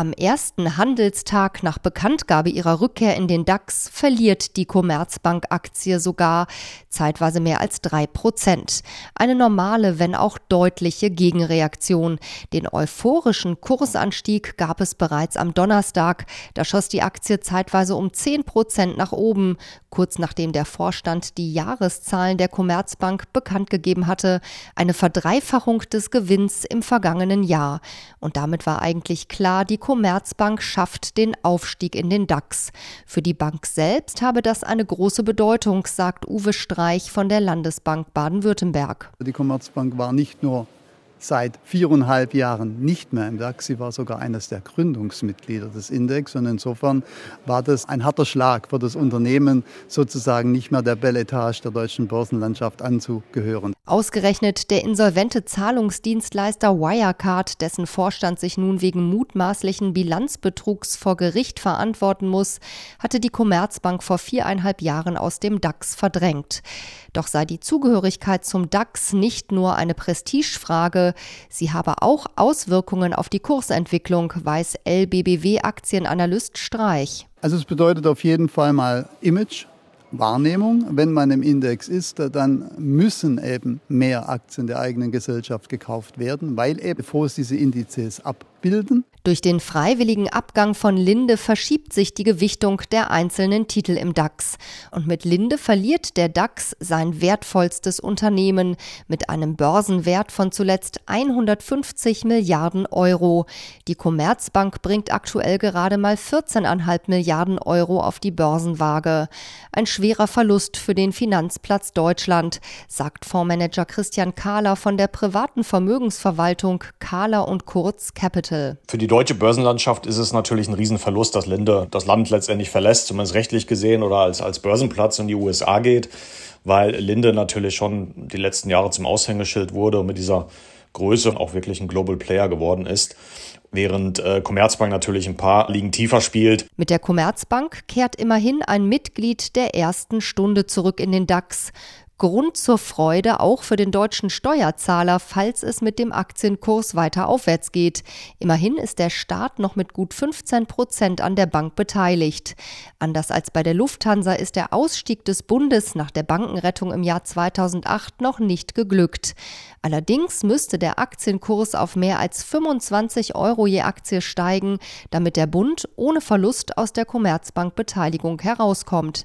Am ersten Handelstag nach Bekanntgabe ihrer Rückkehr in den DAX verliert die Commerzbank-Aktie sogar zeitweise mehr als drei Prozent. Eine normale, wenn auch deutliche Gegenreaktion. Den euphorischen Kursanstieg gab es bereits am Donnerstag. Da schoss die Aktie zeitweise um zehn Prozent nach oben, kurz nachdem der Vorstand die Jahreszahlen der Commerzbank bekannt gegeben hatte. Eine Verdreifachung des Gewinns im vergangenen Jahr. Und damit war eigentlich klar, die Commerzbank schafft den Aufstieg in den DAX. Für die Bank selbst habe das eine große Bedeutung, sagt Uwe Streich von der Landesbank Baden-Württemberg. Die Commerzbank war nicht nur seit viereinhalb Jahren nicht mehr im DAX. Sie war sogar eines der Gründungsmitglieder des Index. Und insofern war das ein harter Schlag für das Unternehmen, sozusagen nicht mehr der Belletage der deutschen Börsenlandschaft anzugehören. Ausgerechnet der insolvente Zahlungsdienstleister Wirecard, dessen Vorstand sich nun wegen mutmaßlichen Bilanzbetrugs vor Gericht verantworten muss, hatte die Commerzbank vor viereinhalb Jahren aus dem DAX verdrängt. Doch sei die Zugehörigkeit zum DAX nicht nur eine Prestigefrage, sie habe auch Auswirkungen auf die Kursentwicklung, weiß LBBW-Aktienanalyst Streich. Also es bedeutet auf jeden Fall mal Image, Wahrnehmung. Wenn man im Index ist, dann müssen eben mehr Aktien der eigenen Gesellschaft gekauft werden, weil eben bevor es diese Indizes abbilden, durch den freiwilligen Abgang von Linde verschiebt sich die Gewichtung der einzelnen Titel im DAX. Und mit Linde verliert der DAX sein wertvollstes Unternehmen mit einem Börsenwert von zuletzt 150 Milliarden Euro. Die Commerzbank bringt aktuell gerade mal 14,5 Milliarden Euro auf die Börsenwaage. Ein schwerer Verlust für den Finanzplatz Deutschland, sagt Fondsmanager Christian Kahler von der privaten Vermögensverwaltung Kahler und Kurz Capital. Für die deutsche Börsenlandschaft ist es natürlich ein Riesenverlust, dass Linde das Land letztendlich verlässt, zumindest rechtlich gesehen oder als, als Börsenplatz in die USA geht, weil Linde natürlich schon die letzten Jahre zum Aushängeschild wurde und mit dieser Größe auch wirklich ein Global Player geworden ist während äh, Commerzbank natürlich ein paar Ligen tiefer spielt. Mit der Commerzbank kehrt immerhin ein Mitglied der ersten Stunde zurück in den DAX. Grund zur Freude auch für den deutschen Steuerzahler, falls es mit dem Aktienkurs weiter aufwärts geht. Immerhin ist der Staat noch mit gut 15 Prozent an der Bank beteiligt. Anders als bei der Lufthansa ist der Ausstieg des Bundes nach der Bankenrettung im Jahr 2008 noch nicht geglückt. Allerdings müsste der Aktienkurs auf mehr als 25 Euro je Aktie steigen, damit der Bund ohne Verlust aus der Commerzbank-Beteiligung herauskommt.